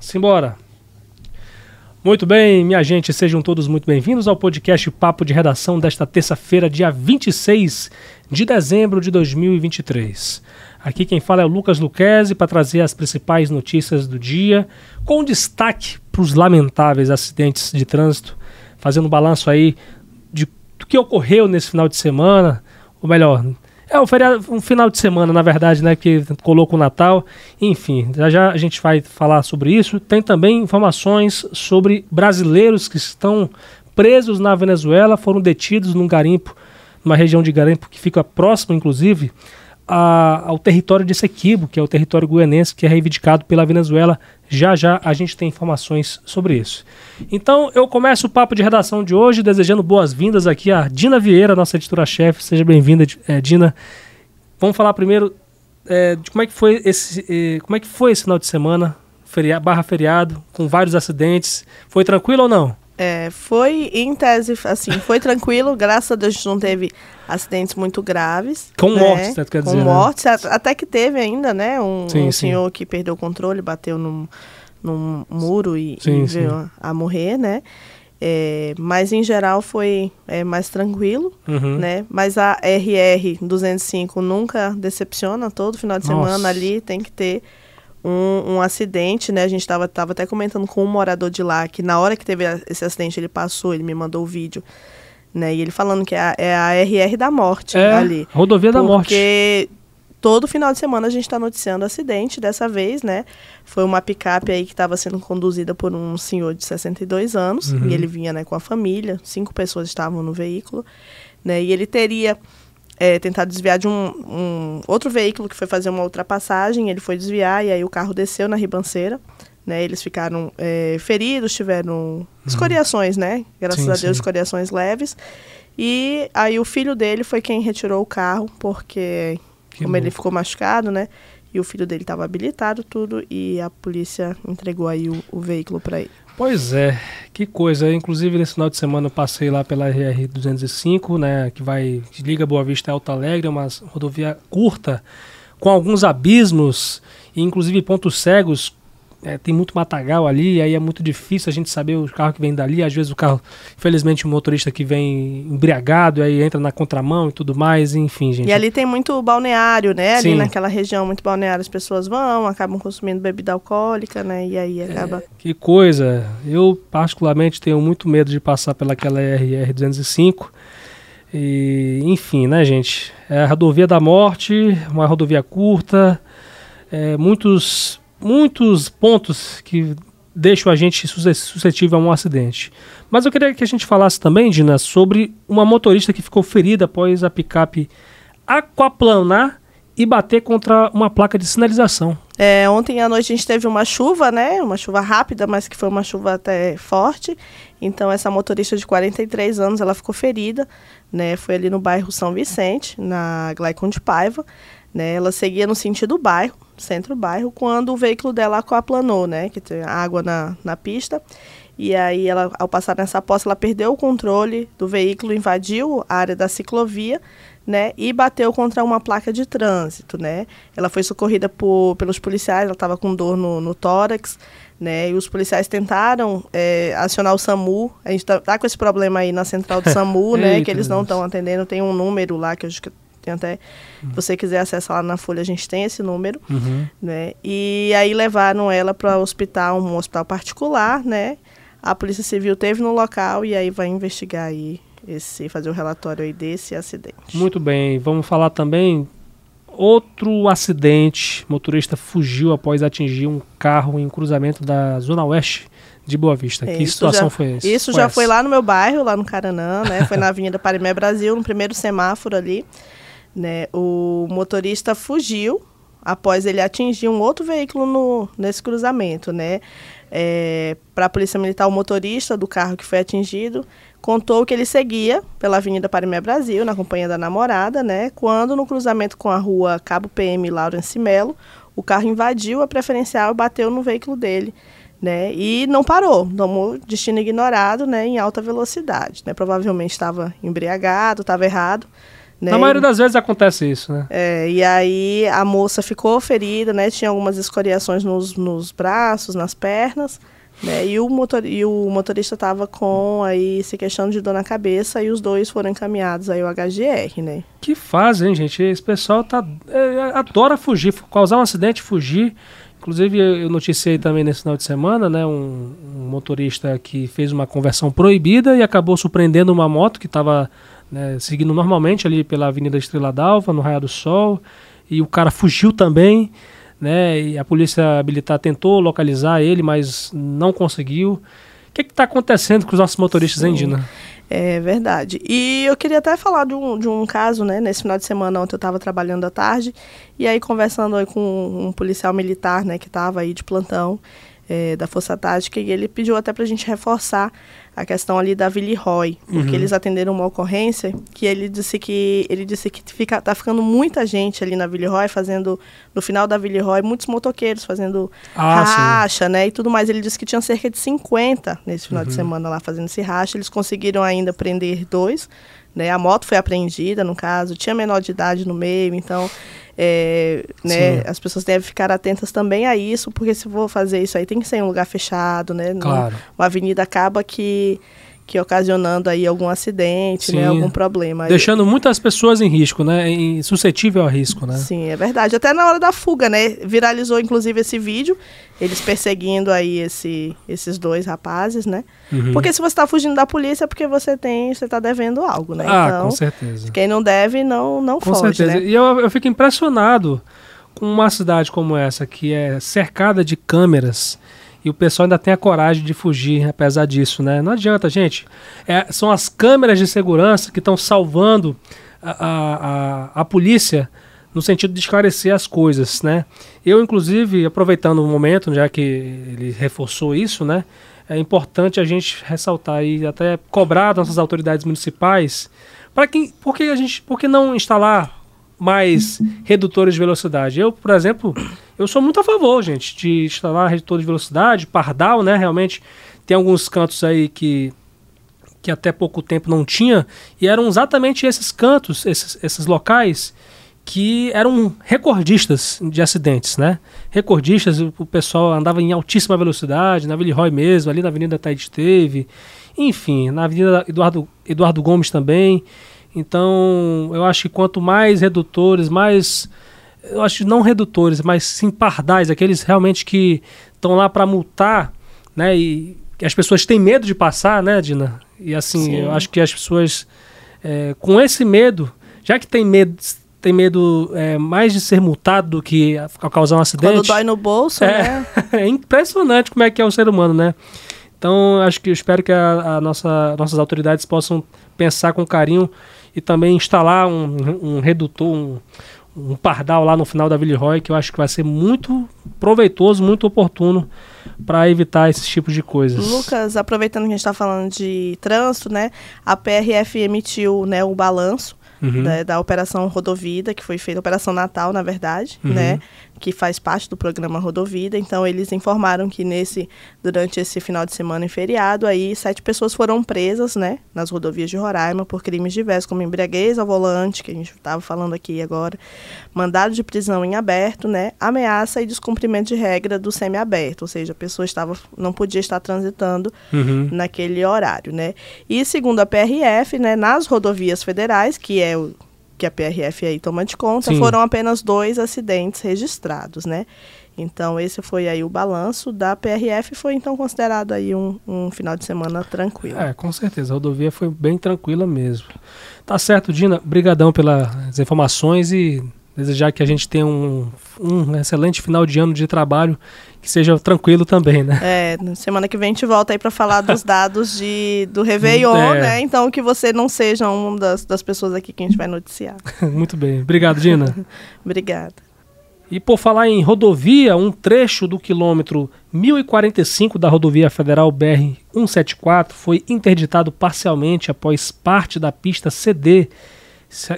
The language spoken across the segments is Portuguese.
Simbora. Muito bem, minha gente, sejam todos muito bem-vindos ao podcast Papo de Redação desta terça-feira, dia 26 de dezembro de 2023. Aqui quem fala é o Lucas Luquezzi para trazer as principais notícias do dia, com destaque para os lamentáveis acidentes de trânsito, fazendo um balanço aí de do que ocorreu nesse final de semana, ou melhor, é um, feriado, um final de semana, na verdade, né? Que colocou o Natal. Enfim, já já a gente vai falar sobre isso. Tem também informações sobre brasileiros que estão presos na Venezuela, foram detidos num garimpo, numa região de garimpo que fica próximo, inclusive, a, ao território de Sequibo, que é o território guianense que é reivindicado pela Venezuela. Já já a gente tem informações sobre isso. Então eu começo o papo de redação de hoje desejando boas-vindas aqui a Dina Vieira, nossa editora-chefe. Seja bem-vinda, é, Dina. Vamos falar primeiro é, de como é que foi esse, é, como é que foi esse final de semana, feriado, barra feriado, com vários acidentes. Foi tranquilo ou não? É, foi em tese, assim, foi tranquilo, graças a Deus a gente não teve acidentes muito graves. Com né? mortes, né, quer Com dizer. né? mortes, a- até que teve ainda, né? Um, Sim, um sim. senhor que perdeu o controle, bateu num, num muro e, Sim, e veio a, a morrer, né? É, mas em geral foi é, mais tranquilo, Uhum. né? Mas a RR 205 nunca decepciona, todo final de Nossa. semana ali tem que ter um, um acidente, né? A gente estava tava até comentando com um morador de lá que na hora que teve esse acidente ele passou, ele me mandou o vídeo, né? E ele falando que é a, é a RR da morte É, ali. rodovia da morte. Porque todo final de semana a gente está noticiando acidente. Dessa vez, né? Foi uma picape aí que estava sendo conduzida por um senhor de 62 anos. Uhum. E ele vinha né, com a família. Cinco pessoas estavam no veículo. Né, e ele teria é, tentado desviar de um, um outro veículo que foi fazer uma ultrapassagem. Ele foi desviar e aí o carro desceu na ribanceira. Né, eles ficaram é, feridos, tiveram escoriações, né? Graças Uhum. Sim, a Deus, sim. escoriações leves. E aí o filho dele foi quem retirou o carro, porque Que como ele louco. ficou machucado, né? E o filho dele estava habilitado, tudo, e a polícia entregou aí o, o veículo para ele. Pois é, que coisa. Inclusive, nesse final de semana eu passei lá pela RR-205, né, que vai que liga Boa Vista a Alto Alegre, é uma rodovia curta, com alguns abismos e inclusive pontos cegos. É, tem muito matagal ali, aí é muito difícil a gente saber o carro que vem dali. Às vezes o carro, infelizmente, o motorista que vem embriagado, aí entra na contramão e tudo mais, enfim, gente. E ali tem muito balneário, né? Ali Sim. naquela região, muito balneário, as pessoas vão, acabam consumindo bebida alcoólica, né? E aí acaba. Que coisa. Eu, particularmente, tenho muito medo de passar pelaquela RR-205. E, enfim, né, gente? É a rodovia da morte, uma rodovia curta, é, muitos, muitos pontos que deixam a gente sus- suscetível a um acidente. Mas eu queria que a gente falasse também, Dina, sobre uma motorista que ficou ferida após a picape aquaplanar e bater contra uma placa de sinalização. É, ontem à noite a gente teve uma chuva, né? Uma chuva rápida, mas que foi uma chuva até forte. Então essa motorista de 43 anos, ela ficou ferida, né? Foi ali no bairro São Vicente, na Glaicon de Paiva, né? Ela seguia no sentido bairro, centro bairro, quando o veículo dela aquaplanou, né? Que tem água na, na pista. E aí ela, ao passar nessa poça, ela perdeu o controle do veículo, invadiu a área da ciclovia, né, e bateu contra uma placa de trânsito, né. Ela foi socorrida por, pelos policiais, ela estava com dor no, no tórax, né, e os policiais tentaram é, acionar o SAMU. A gente tá, tá com esse problema aí na central do SAMU, né, Eita, que eles não estão atendendo. Tem um número lá que eu acho que tem até, se você quiser acessar lá na Folha, a gente tem esse número Uhum. né? E aí levaram ela para o hospital, um hospital particular, né? A Polícia Civil teve no local e aí vai investigar aí esse, fazer o relatório aí desse acidente. Muito bem, vamos falar também outro acidente. motorista fugiu após atingir um carro em cruzamento da zona oeste de Boa Vista. É, que isso situação já- foi essa? Isso já foi lá no meu bairro, lá no Caranã, né? Foi na Avenida Parimé Brasil, no primeiro semáforo ali, né? O motorista fugiu após ele atingir um outro veículo no, nesse cruzamento, né? Para a Polícia Militar, o motorista do carro que foi atingido contou que ele seguia pela Avenida Parimé Brasil, na companhia da namorada, né? Quando no cruzamento com a rua Cabo PM Laurence Melo, o carro invadiu a preferencial e bateu no veículo dele, né? E não parou, tomou destino ignorado, né? Em alta velocidade, né? Provavelmente estava embriagado, estava errado, Né? Na maioria das vezes acontece isso, né? É, e aí a moça ficou ferida, né? Tinha algumas escoriações nos, nos braços, nas pernas. Né? E, o motor, e o motorista estava com aí se queixando de dor na cabeça e os dois foram encaminhados aí ao HGR, né? Que fazem, hein, gente? Esse pessoal tá, é, adora fugir, causar um acidente, fugir. Inclusive, eu noticiei também nesse final de semana, né, um, um motorista que fez uma conversão proibida e acabou surpreendendo uma moto que estava né, seguindo normalmente ali pela Avenida Estrela d'Alva, no Raio do Sol, e o cara fugiu também, né, e a polícia militar tentou localizar ele, mas não conseguiu. O que está acontecendo com os nossos motoristas, hein, Dina? É verdade. E eu queria até falar de um, de um caso, né? Nesse final de semana, ontem eu estava trabalhando à tarde, e aí conversando aí com um policial militar, né, que estava aí de plantão, é, da Força Tática, e ele pediu até para a gente reforçar a questão ali da Villeroy, porque uhum. eles atenderam uma ocorrência que ele disse que ele disse que fica, tá ficando muita gente ali na Villeroy fazendo no final da Villeroy muitos motoqueiros fazendo ah, racha, sim. né, e tudo mais. Ele disse que tinha cerca de 50 nesse final uhum. de semana lá fazendo esse racha. Eles conseguiram ainda prender dois, né? A moto foi apreendida, no caso, tinha menor de idade no meio, então é, né, as pessoas devem ficar atentas também a isso, porque se for fazer isso aí tem que ser em um lugar fechado, né? Claro. Uma avenida acaba que que ocasionando aí algum acidente, né, Sim. né, algum problema. Deixando muitas pessoas em risco, né, em, suscetível a risco, né? Sim, é verdade. Até na hora da fuga, né, viralizou inclusive esse vídeo, eles perseguindo aí esse, esses dois rapazes, né? Uhum. Porque se você está fugindo da polícia é porque você tem, você está devendo algo, né? Ah, então, com certeza. Quem não deve não não com foge, certeza. Né? E eu, eu fico impressionado com uma cidade como essa que é cercada de câmeras e o pessoal ainda tem a coragem de fugir, apesar disso, né? Não adianta, gente. É, são as câmeras de segurança que estão salvando a, a, a, a, polícia no sentido de esclarecer as coisas, né? Eu, inclusive, aproveitando o momento, já que ele reforçou isso, né? É importante a gente ressaltar e até cobrar nossas autoridades municipais para que, porque a gente, por que não instalar mais redutores de velocidade. Eu, por exemplo, eu sou muito a favor, gente, de instalar redutor de velocidade, pardal, né? Realmente tem alguns cantos aí que que até pouco tempo não tinha, e eram exatamente esses cantos, esses, esses locais que eram recordistas de acidentes, né? Recordistas, o pessoal andava em altíssima velocidade, na Villeroy mesmo, ali na Avenida Taide teve, enfim, na Avenida Eduardo, Eduardo Gomes também. Então, eu acho que quanto mais redutores, mais. Eu acho não redutores, mas sim pardais, aqueles realmente que estão lá para multar, né? E as pessoas têm medo de passar, né, Dina? E assim, sim. eu acho que as pessoas, é, com esse medo, já que tem medo, tem medo é, mais de ser multado do que a, a causar um acidente. Quando dói no bolso, é, né? é impressionante como é que é o ser humano, né? Então, acho que eu espero que a, a nossa, nossas autoridades possam pensar com carinho e também instalar um, um redutor, um, um pardal lá no final da Villeroy, que eu acho que vai ser muito proveitoso, muito oportuno para evitar esses tipos de coisas. Lucas, aproveitando que a gente está falando de trânsito, né, a PRF emitiu né, o balanço uhum. da, da, Operação Rodovida, que foi feita, Operação Natal, na verdade, uhum. né? Que faz parte do programa Rodovida. Então, eles informaram que nesse, durante esse final de semana em feriado, aí sete pessoas foram presas, né? Nas rodovias de Roraima por crimes diversos, como embriaguez ao volante, que a gente estava falando aqui agora, mandado de prisão em aberto, né? Ameaça e descumprimento de regra do semiaberto, ou seja, a pessoa estava, não podia estar transitando uhum. naquele horário, né? E segundo a PRF, né, nas rodovias federais, que é o que a PRF aí toma de conta, Sim. foram apenas dois acidentes registrados, né? Então esse foi aí o balanço da PRF, foi então considerado aí um, um final de semana tranquilo. É, com certeza, a rodovia foi bem tranquila mesmo. Tá certo, Dina, brigadão pelas informações e desejar que a gente tenha um, um excelente final de ano de trabalho que seja tranquilo também, né? É, semana que vem a gente volta aí para falar dos dados de, do Réveillon, é. né? Então que você não seja uma das, das pessoas aqui que a gente vai noticiar. Muito bem. Obrigado, Dina. Obrigada. E por falar em rodovia, um trecho do quilômetro 1045 da rodovia federal BR 174 foi interditado parcialmente após parte da pista ceder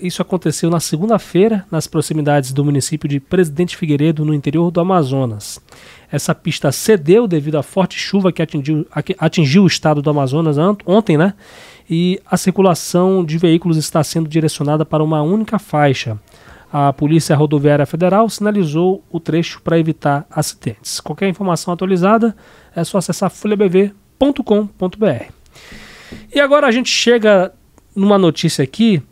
isso aconteceu na segunda-feira, nas proximidades do município de Presidente Figueiredo, no interior do Amazonas. Essa pista cedeu devido à forte chuva que atingiu, atingiu o estado do Amazonas ontem, né? e a circulação de veículos está sendo direcionada para uma única faixa. A Polícia Rodoviária Federal sinalizou o trecho para evitar acidentes. Qualquer informação atualizada é só acessar folhabv.com.br. E agora a gente chega numa notícia aqui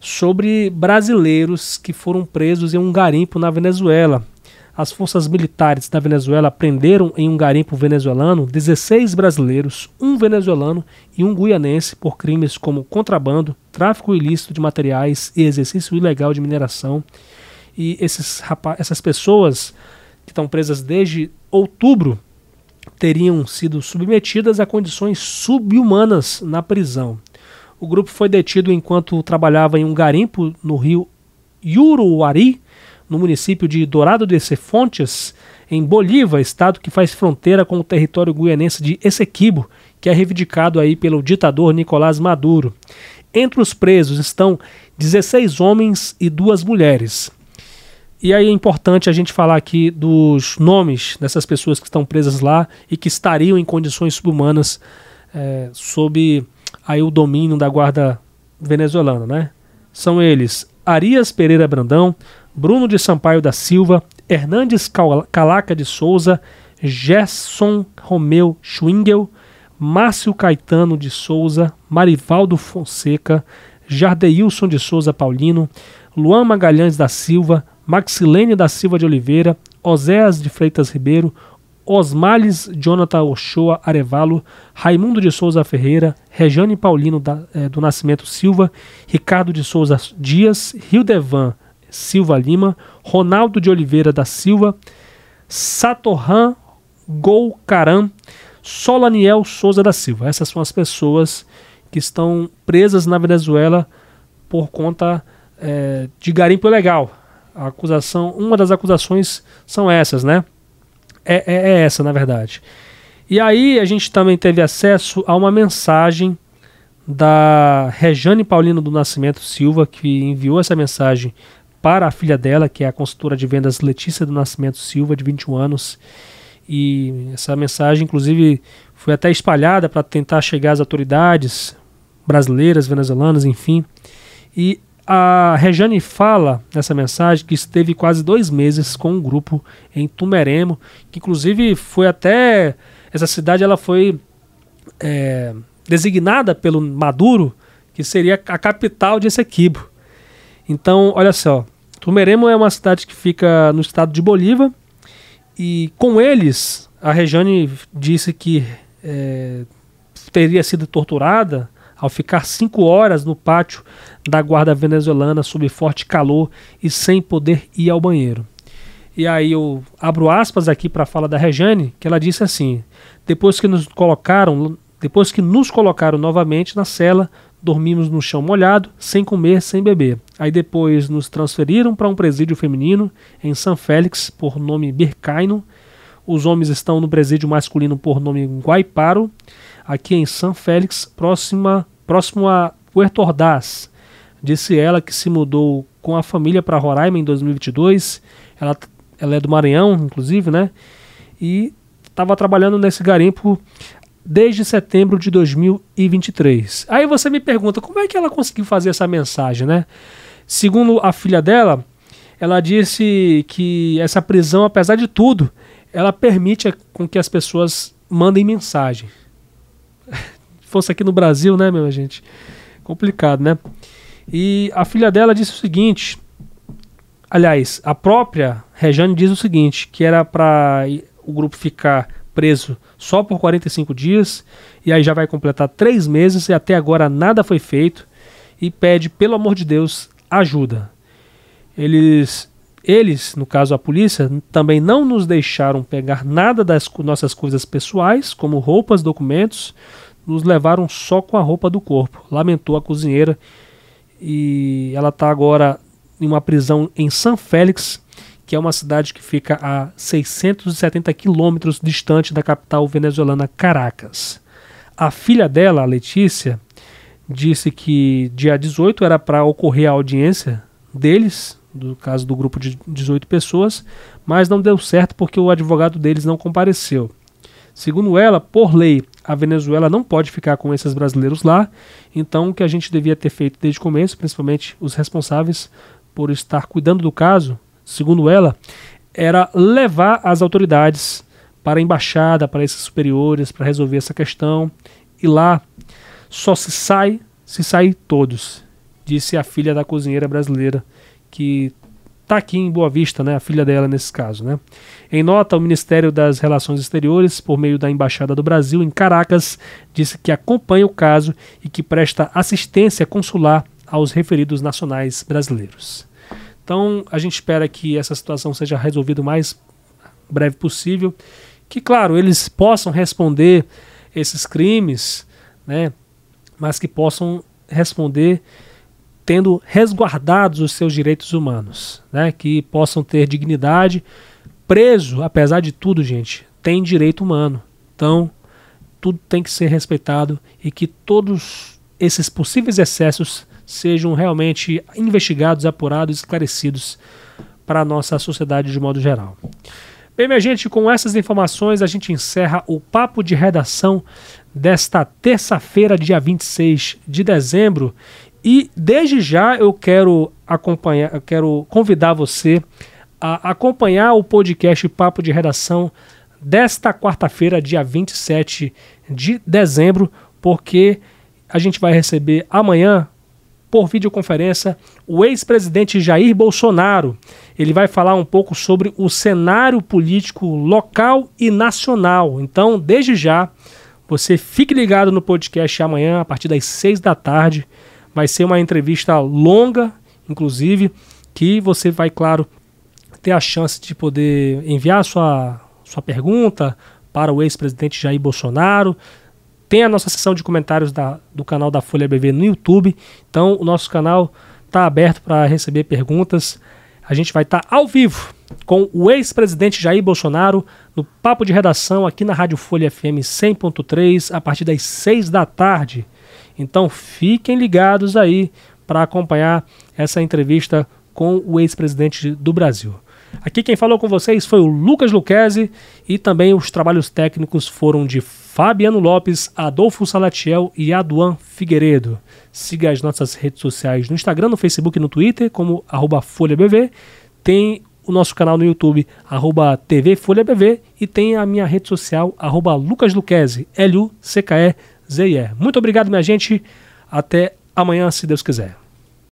sobre brasileiros que foram presos em um garimpo na Venezuela. As forças militares da Venezuela prenderam em um garimpo venezuelano 16 brasileiros, um venezuelano e um guianense por crimes como contrabando, tráfico ilícito de materiais e exercício ilegal de mineração. E esses essas pessoas que estão presas desde outubro teriam sido submetidas a condições subhumanas na prisão. O grupo foi detido enquanto trabalhava em um garimpo no rio Yuruari, no município de Dourado de Cefontes, em Bolívar, estado que faz fronteira com o território guianense de Essequibo, que é reivindicado aí pelo ditador Nicolás Maduro. Entre os presos estão 16 homens e duas mulheres. E aí é importante a gente falar aqui dos nomes dessas pessoas que estão presas lá e que estariam em condições subhumanas é, sob aí o domínio da guarda venezuelana, né? São eles Arias Pereira Brandão, Bruno de Sampaio da Silva, Hernandes Calaca de Souza, Gerson Romeu Schwingel, Márcio Caetano de Souza, Marivaldo Fonseca, Jardeilson de Souza Paulino, Luan Magalhães da Silva, Maxilene da Silva de Oliveira, Oséas de Freitas Ribeiro, Osmales Jonathan Ochoa Arevalo, Raimundo de Souza Ferreira, Rejane Paulino da, eh, do Nascimento Silva, Ricardo de Souza Dias, Hildevan Silva Lima, Ronaldo de Oliveira da Silva, Satorran Golcaram, Solaniel Souza da Silva. Essas são as pessoas que estão presas na Venezuela por conta eh, de garimpo ilegal. A acusação, uma das acusações são essas, né? É, é, é essa, na verdade. E aí a gente também teve acesso a uma mensagem da Rejane Paulino do Nascimento Silva, que enviou essa mensagem para a filha dela, que é a consultora de vendas Letícia do Nascimento Silva, de 21 anos. E essa mensagem, inclusive, foi até espalhada para tentar chegar às autoridades brasileiras, venezuelanas, enfim. E a Rejane fala nessa mensagem que esteve quase dois meses com um grupo em Tumeremo, que inclusive foi até essa cidade ela foi é, designada pelo Maduro, que seria a capital de Essequibo. Então, olha só, Tumeremo é uma cidade que fica no estado de Bolívar e com eles a Rejane disse que é, teria sido torturada ao ficar cinco horas no pátio da guarda venezuelana sob forte calor e sem poder ir ao banheiro. E aí eu abro aspas aqui para a fala da Rejane, que ela disse assim: depois que nos colocaram, depois que nos colocaram novamente na cela, dormimos no chão molhado, sem comer, sem beber. Aí depois nos transferiram para um presídio feminino em São Félix, por nome Bircaino. Os homens estão no presídio masculino por nome Guaiparo aqui em São Félix, próxima, próximo a Puerto Ordaz. Disse ela que se mudou com a família para Roraima em 2022. Ela, ela é do Maranhão, inclusive, né? E estava trabalhando nesse garimpo desde setembro de 2023. Aí você me pergunta como é que ela conseguiu fazer essa mensagem, né? Segundo a filha dela, ela disse que essa prisão, apesar de tudo, ela permite com que as pessoas mandem mensagem fosse aqui no Brasil, né, minha gente? Complicado, né? E a filha dela disse o seguinte: aliás, a própria Rejane diz o seguinte: que era para o grupo ficar preso só por 45 dias, e aí já vai completar três meses, e até agora nada foi feito, e pede, pelo amor de Deus, ajuda. Eles, eles, no caso a polícia, também não nos deixaram pegar nada das nossas coisas pessoais, como roupas, documentos, nos levaram só com a roupa do corpo, lamentou a cozinheira. E ela está agora em uma prisão em São Félix, que é uma cidade que fica a 670 quilômetros distante da capital venezuelana Caracas. A filha dela, a Letícia, disse que dia 18 era para ocorrer a audiência deles, do caso do grupo de 18 pessoas, mas não deu certo porque o advogado deles não compareceu. Segundo ela, por lei, a Venezuela não pode ficar com esses brasileiros lá. Então, o que a gente devia ter feito desde o começo, principalmente os responsáveis por estar cuidando do caso, segundo ela, era levar as autoridades para a embaixada, para esses superiores, para resolver essa questão. E lá só se sai se sair todos, disse a filha da cozinheira brasileira que está aqui em Boa Vista, né, a filha dela nesse caso. Né. Em nota, o Ministério das Relações Exteriores, por meio da Embaixada do Brasil em Caracas, disse que acompanha o caso e que presta assistência consular aos referidos nacionais brasileiros. Então, a gente espera que essa situação seja resolvida o mais breve possível, que, claro, eles possam responder esses crimes, né, mas que possam responder tendo resguardados os seus direitos humanos, né? que possam ter dignidade. Preso, apesar de tudo, gente, tem direito humano. Então, tudo tem que ser respeitado e que todos esses possíveis excessos sejam realmente investigados, apurados, esclarecidos para a nossa sociedade de modo geral. Bem, minha gente, com essas informações a gente encerra o papo de redação desta terça-feira, dia 26 de dezembro. E desde já eu quero acompanhar, eu quero convidar você a acompanhar o podcast Papo de Redação desta quarta-feira, dia 27 de dezembro, porque a gente vai receber amanhã por videoconferência o ex-presidente Jair Bolsonaro. Ele vai falar um pouco sobre o cenário político local e nacional. Então, desde já, você fique ligado no podcast amanhã, a partir das seis da tarde. Vai ser uma entrevista longa, inclusive, que você vai, claro, ter a chance de poder enviar sua, sua pergunta para o ex-presidente Jair Bolsonaro. Tem a nossa sessão de comentários da, do canal da Folha BV no YouTube. Então, o nosso canal está aberto para receber perguntas. A gente vai estar tá ao vivo com o ex-presidente Jair Bolsonaro no Papo de Redação aqui na Rádio Folha FM 100.3 a partir das 6 da tarde. Então fiquem ligados aí para acompanhar essa entrevista com o ex-presidente do Brasil. Aqui quem falou com vocês foi o Lucas Luquezzi e também os trabalhos técnicos foram de Fabiano Lopes, Adolfo Salatiel e Aduan Figueiredo. Siga as nossas redes sociais no Instagram, no Facebook e no Twitter como FolhaBV. Tem o nosso canal no YouTube, arroba TV Folha BV, e tem a minha rede social, arroba Lucas Luquezzi, L-U-C-K-E-Z-I-E. Muito obrigado, minha gente. Até amanhã, se Deus quiser.